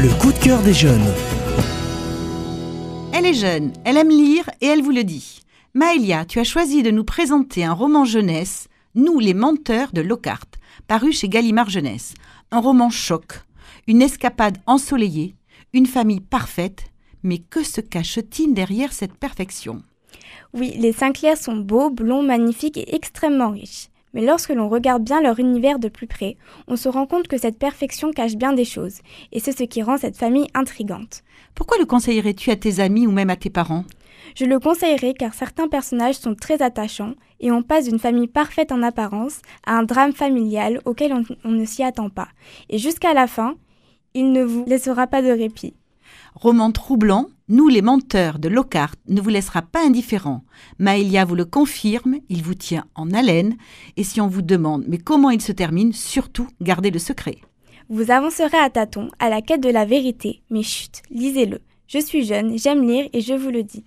Le coup de cœur des jeunes. Elle est jeune, elle aime lire et elle vous le dit. Maëlia, tu as choisi de nous présenter un roman jeunesse, Nous les menteurs de Lockhart, paru chez Gallimard Jeunesse. Un roman choc, une escapade ensoleillée, une famille parfaite, mais que se cache-t-il derrière cette perfection? Oui, les Sinclair sont beaux, blonds, magnifiques et extrêmement riches. Mais lorsque l'on regarde bien leur univers de plus près, on se rend compte que cette perfection cache bien des choses, et c'est ce qui rend cette famille intrigante. Pourquoi le conseillerais-tu à tes amis ou même à tes parents? Je le conseillerais car certains personnages sont très attachants, et on passe d'une famille parfaite en apparence à un drame familial auquel on, on ne s'y attend pas. Et jusqu'à la fin, il ne vous laissera pas de répit. Roman troublant, Nous les menteurs de Lockhart ne vous laissera pas indifférent. Maëlia vous le confirme, il vous tient en haleine, et si on vous demande mais comment il se termine, surtout gardez le secret. Vous avancerez à tâtons, à la quête de la vérité, mais chut, lisez-le. Je suis jeune, j'aime lire et je vous le dis.